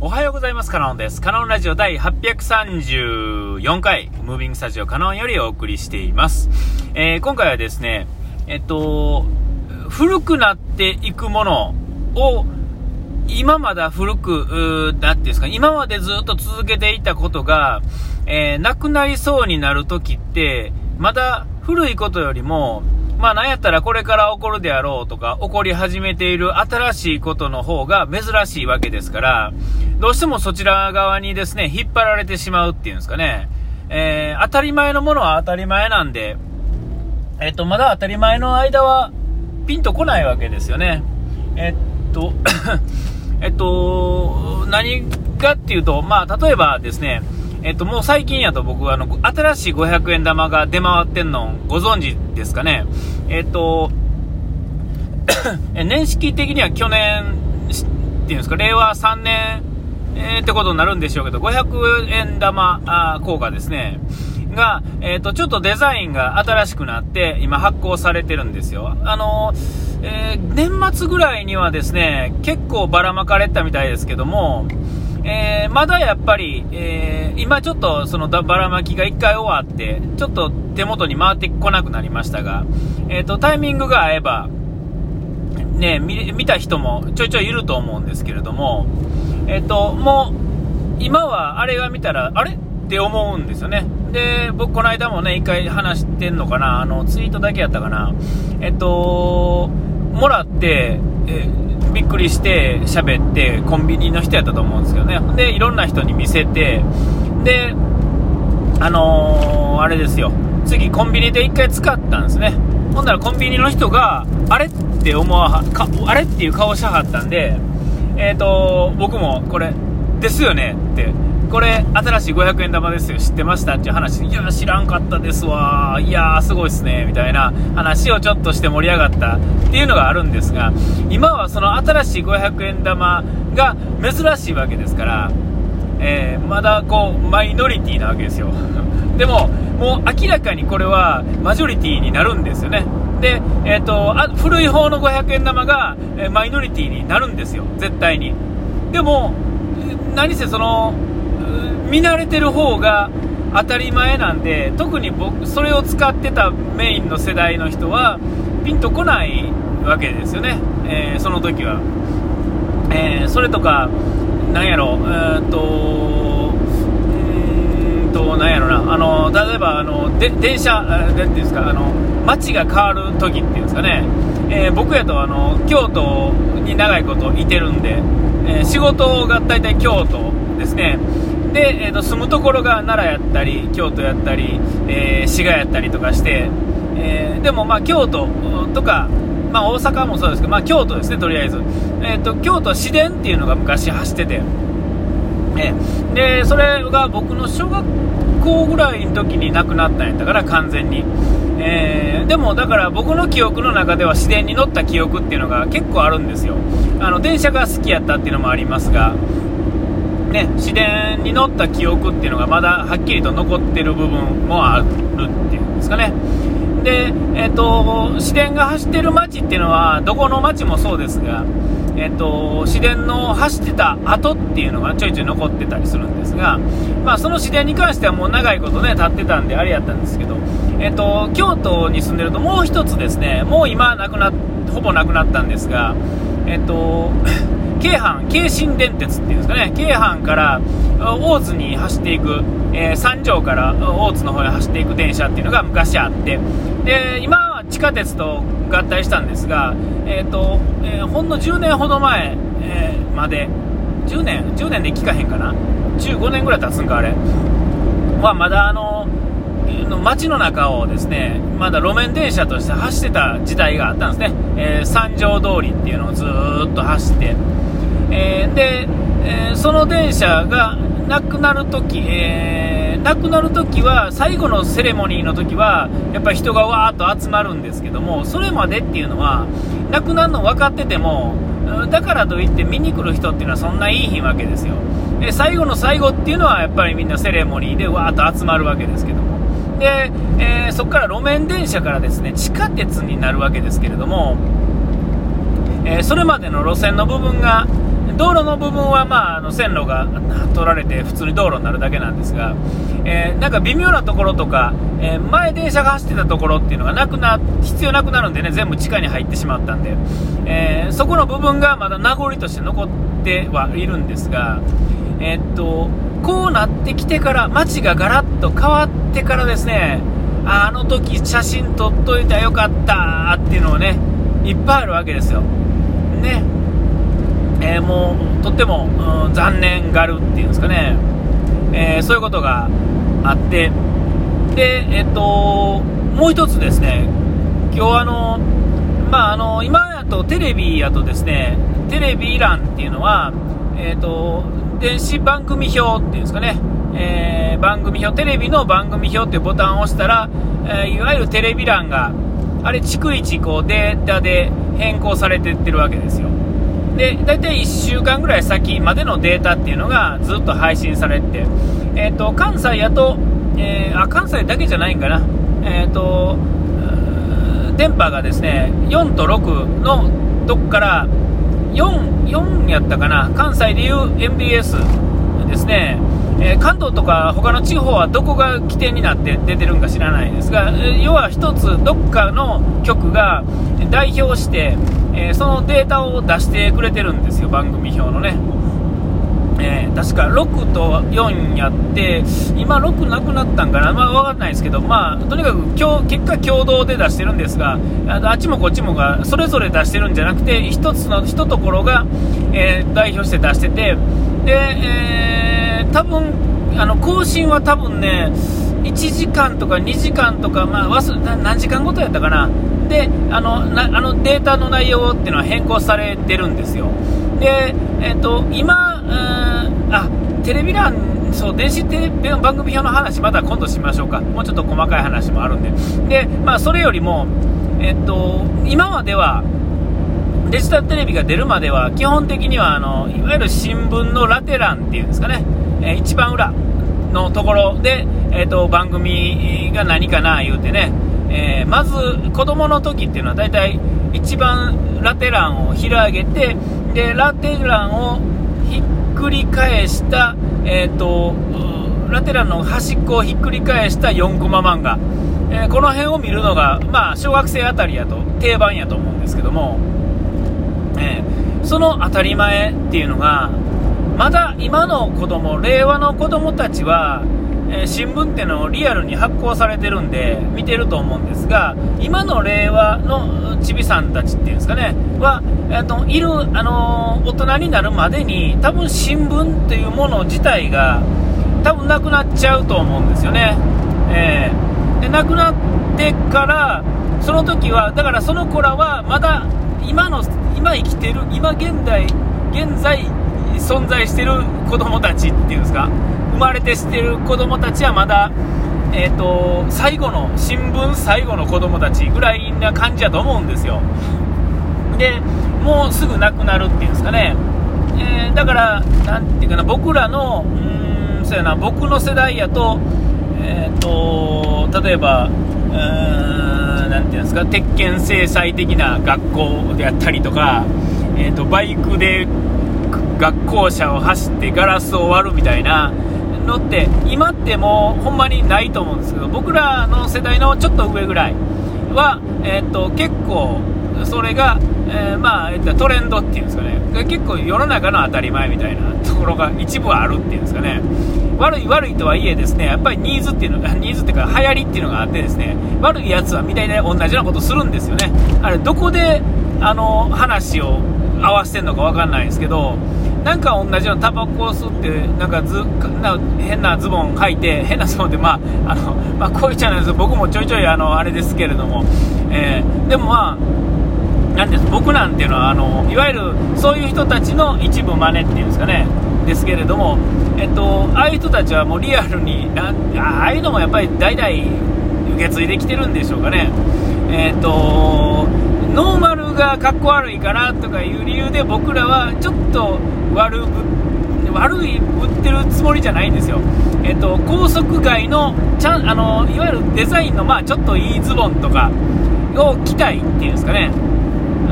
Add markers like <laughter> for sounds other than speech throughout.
おはようございます。カノンです。カノンラジオ第834回、ムービングスタジオカノンよりお送りしています。えー、今回はですね、えっと、古くなっていくものを、今まだ古く、なんていうんですか、今までずっと続けていたことが、えー、なくなりそうになるときって、まだ古いことよりも、まあなんやったらこれから起こるであろうとか、起こり始めている新しいことの方が珍しいわけですから、どうしてもそちら側にですね、引っ張られてしまうっていうんですかね。えー、当たり前のものは当たり前なんで、えっと、まだ当たり前の間はピンとこないわけですよね。えっと、<coughs> えっと、何かっていうと、まあ例えばですね、えっと、もう最近やと僕はあの、新しい500円玉が出回ってんのご存知ですかね？えっと、<coughs> 年式的には去年、っていうんですか、令和3年、えー、ってことになるんでしょうけど、500円玉あ効果ですね。が、えっ、と、ちょっとデザインが新しくなって、今発行されてるんですよ。あのえー、年末ぐらいにはですね、結構ばらまかれたみたいですけども、えー、まだやっぱり、えー、今ちょっとそのばらまきが1回終わって、ちょっと手元に回ってこなくなりましたが、えーと、タイミングが合えば、ね、見た人もちょいちょいいると思うんですけれども、えっ、と、もう、今はあれが見たら、あれって思うんですよね。で、僕この間もね、1回話してんのかな、あの、ツイートだけやったかな。えっと、もらって、えびっくりして喋ってコンビニの人やったと思うんですけどね。でいろんな人に見せてであのー、あれですよ。次コンビニで1回使ったんですね。ほんならコンビニの人があれって思わかあれっていう顔しはったんでえっ、ー、と僕もこれですよねってこれ、新しい500円玉ですよ、知ってました？っていう話、いや、知らんかったですわ、いやー、すごいっすね、みたいな話をちょっとして盛り上がった。っていうのがあるんですが、今はその新しい500円玉が珍しいわけですから、えー、まだこう、マイノリティなわけですよ。<laughs> でも、もう明らかにこれはマジョリティになるんですよね。で、え、ー、とあ、古い方の500円玉が、えマイノリティになるんですよ、絶対に。でも、何せその、見慣れてる方が当たり前なんで特に僕それを使ってたメインの世代の人はピンとこないわけですよね、えー、その時は、えー、それとかなんやろえー、とうんとなんやろな。あの例えばあので電車何ていうんですかあの街が変わる時っていうんですかね、え僕やとあの京都に長いこといてるんで、え仕事が大体京都ですね。で、えーと、住むところが奈良やったり京都やったり、えー、滋賀やったりとかして、えー、でもまあ京都とか、まあ、大阪もそうですけど、まあ、京都ですねとりあえず、えーと、京都市電っていうのが昔走ってて、えー、でそれが僕の小学校ぐらいの時に亡くなったんやったから完全に、えー、でもだから僕の記憶の中では市電に乗った記憶っていうのが結構あるんですよ。あの電車が好きやったっていうのもありますがね、市電に乗った記憶っていうのがまだはっきりと残ってる部分もあるっていうんですかね。で、えっ、ー、と、市電が走ってる街っていうのは、どこの街もそうですが、えっ、ー、と、市電の走ってた跡っていうのがちょいちょい残ってたりするんですが、まあ、その市電に関してはもう長いことね、経ってたんであれやったんですけど、えっ、ー、と、京都に住んでるともう一つですね、もう今なくな、ほぼなくなったんですが、えっ、と、京阪、京神電鉄っていうんですかね、京阪から大津に走っていく、えー、三条から大津の方へ走っていく電車っていうのが昔あって、で、今は地下鉄と合体したんですが、えっ、ー、と、えー、ほんの10年ほど前、えー、まで、10年、10年で聞かへんかな、15年ぐらい経つんか、あれ、はまだあの、街の中をですねまだ路面電車として走ってた時代があったんですね、えー、三条通りっていうのをずっと走って、えー、で、えー、その電車がなくなるとき、えー、なくなるときは、最後のセレモニーのときは、やっぱり人がわーっと集まるんですけども、それまでっていうのは、なくなるの分かってても、だからといって見に来る人っていうのはそんないい日わけですよ。で最後の最後っていうのは、やっぱりみんなセレモニーでわーっと集まるわけですけども。で、えー、そこから路面電車からですね、地下鉄になるわけですけれども、えー、それまでの路線の部分が道路の部分は、まあ、あの線路が取られて普通に道路になるだけなんですが、えー、なんか微妙なところとか、えー、前電車が走ってたところっていうのがなくな必要なくなるんでね全部地下に入ってしまったんで、えー、そこの部分がまだ名残として残ってはいるんですが、えっとこうなってきてから街がガラッと変わってからですねあの時写真撮っといたらよかったっていうのをねいっぱいあるわけですよ。ねえー、もうとっても、うん、残念がるっていうんですかね、えー、そういうことがあって。で、えっと、もう一つですね。今日あの、まあ、あの今やとテレビやとですねテレビ欄っていうのは、えっと、電子番組表っていうんですかね、えー、番組表テレビの番組表っていうボタンを押したら、えいわゆるテレビ欄があれ逐一こうデータで変更されてってるわけですよ。で大体1週間ぐらい先までのデータっていうのがずっと配信されて、えーと、関西やと、えー、あ関西だけじゃないんかな、えーと、電波がですね4と6のどっから 4, 4やったかな。関西でいう MBS ですね。えー、関東とか他の地方はどこが起点になって出てるんか知らないですが、要は1つどっかの局が代表して、えー、そのデータを出してくれてるんですよ、番組表のね。えー、確か6と4やって、今6なくなったんかな、まあ分かんないですけど、まあ、とにかく今日結果共同で出してるんですが、あっちもこっちもがそれぞれ出してるんじゃなくて、1つの1ところが、えー、代表して出してて、で、えー、多分あの更新は多分ね、1時間とか2時間とか、まあ、何時間ごとやったかな、であのなあのデータの内容っていうのは変更されてるんですよ。で、えーと、今、あテレビ欄、そう電子テレビの番組表の話、また今度しましょうか、もうちょっと細かい話もあるんで、でまあ、それよりも、えーと、今までは、デジタルテレビが出るまでは、基本的にはあのいわゆる新聞のラテ欄っていうんですかね、えー、一番裏。のところで、えーと、番組が何かな言うてね、えー、まず子供の時っていうのは大体一番ラテ欄を開げてでラテ欄をひっくり返した、えーと、ラテ欄の端っこをひっくり返した4コマ漫画、えー、この辺を見るのが、まあ、小学生あたりやと定番やと思うんですけども、えー、その当たり前っていうのがまだ今の子供令和の子供たちはえー、新聞っていうのをリアルに発行されてるんで見てると思うんですが今の令和のちびさんたちっていうんですかねは、えーと、いる、あのー、大人になるまでに多分新聞っていうもの自体が多分なくなっちゃうと思うんですよね、えー、でなくなってからその時はだからその子らはまだ今の今生きてる今現代現在存在してる子供たちっていうんですか？生まれてしてる子供たちはまだ、えーと、最後の新聞最後の子供たちぐらいな感じだと思うんですよ。でもうすぐ亡くなるっていうんですかね、えー、だから何て言うかな僕らのうんそうやな僕の世代やと,、えーと、例えば何て言うんですか鉄拳制裁的な学校であったりとか、えーとバイクで学校車を走ってガラスを割るみたいなのって今ってもうほんまにないと思うんですけど僕らの世代のちょっと上ぐらいは、えー、っと結構それが、えー、まあ、トレンドっていうんですかね。結構世の中の当たり前みたいな <laughs> ところが一部はあるっていうんですかね。悪い悪いとはいえですねやっぱりニーズっていうのが <laughs> ニーズっていうか流行りっていうのがあってですね悪いやつはみたいな同じようなことするんですよね。あれどこであの話を合わせてるのか分かんないですけどなんか同じようなタバコを吸ってなんかずな変なズボン履いて変なズボンってまああの、<laughs> まあ、こういっちゃなんです僕もちょいちょいあのあれですけれども、えー、でもまあなんです僕なんていうのはあのいわゆるそういう人たちの一部真似っていうんですかねですけれども、えっと、ああいう人たちはもうリアルになああいうのもやっぱり代々受け継いできてるんでしょうかね。えっとノーマルがかっこ悪いからとかいう理由で僕らはちょっと悪悪い売ってるつもりじゃないんですよ、えっと、高速街のちゃんあのいわゆるデザインの、まあ、ちょっといいズボンとかを着たいっていうんですかね、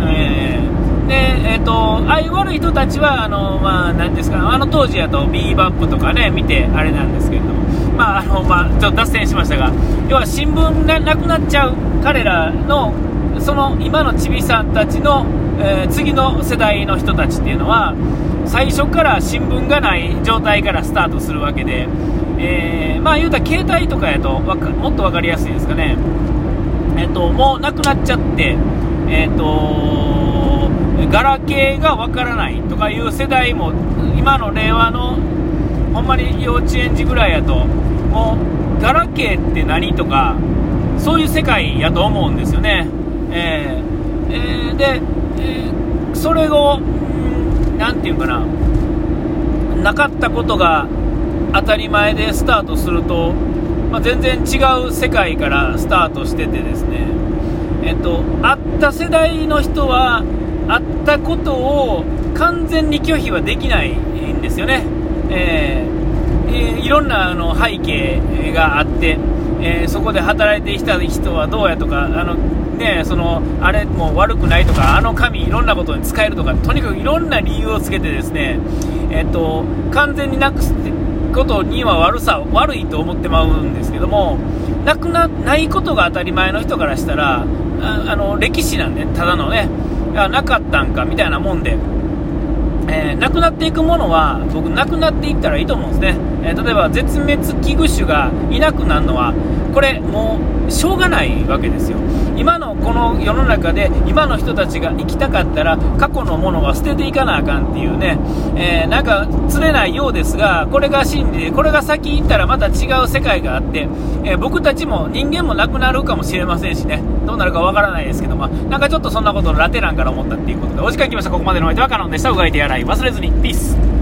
えー、で、えっ、と、ああいう悪い人たちは、あの、まあ、なんですか、あの当時やとビーバップとかね、見てあれなんですけれども、まあ、あの、まあ、ちょっと脱線しましたが、要は新聞がなくなっちゃう彼らの、その今のちびさんたちの、えー、次の世代の人たちっていうのは、最初から新聞がない状態からスタートするわけで、えー、まあ言うたら携帯とかやともっと分かりやすいですかね。えっ、と、もうなくなっちゃって、えっ、と、ガラケーがわからないとかいう世代も、今の令和の、ほんまに幼稚園児ぐらいやと、もう、ガラケーって何とか、そういう世界やと思うんですよね。えー、えー、で、えー、それを、何て言うかな、なかったことが当たり前でスタートすると、まあ、全然違う世界からスタートしててですね、えっと、会った世代の人は、会ったことを完全に拒否はできないんですよね。えー、いろんなあの背景があって、えー、そこで働いてきた人はどうやとか、あのね、そのあれも悪くないとか、あの紙いろんなことに使えるとか、とにかくいろんな理由をつけてですね、えっと、完全になくすことには悪さ、悪いと思ってまうんですけども、なくな、ないことが当たり前の人からしたら、ああの、歴史なんで、ただのね、なかったんかみたいなもんで、えー、なくなっていくものは、僕、なくなっていったらいいと思うんですね。えー、例えば、絶滅危惧種がいなくなるのは、これ、もう、しょうがないわけですよ。この世の中で、今の人たちが生きたかったら、過去のものは捨てていかなあかんっていうね、えー、なんか、釣れないようですが、これが真理で、これが先行ったらまた違う世界があって、え僕たちも人間もなくなるかもしれませんしね、どうなるかわからないですけど、ま、なんかちょっとそんなことラテランから思ったっていうことで、お時間来ました。ここまでのお相手はカノンでした。うがいてやらい忘れずに。ピース。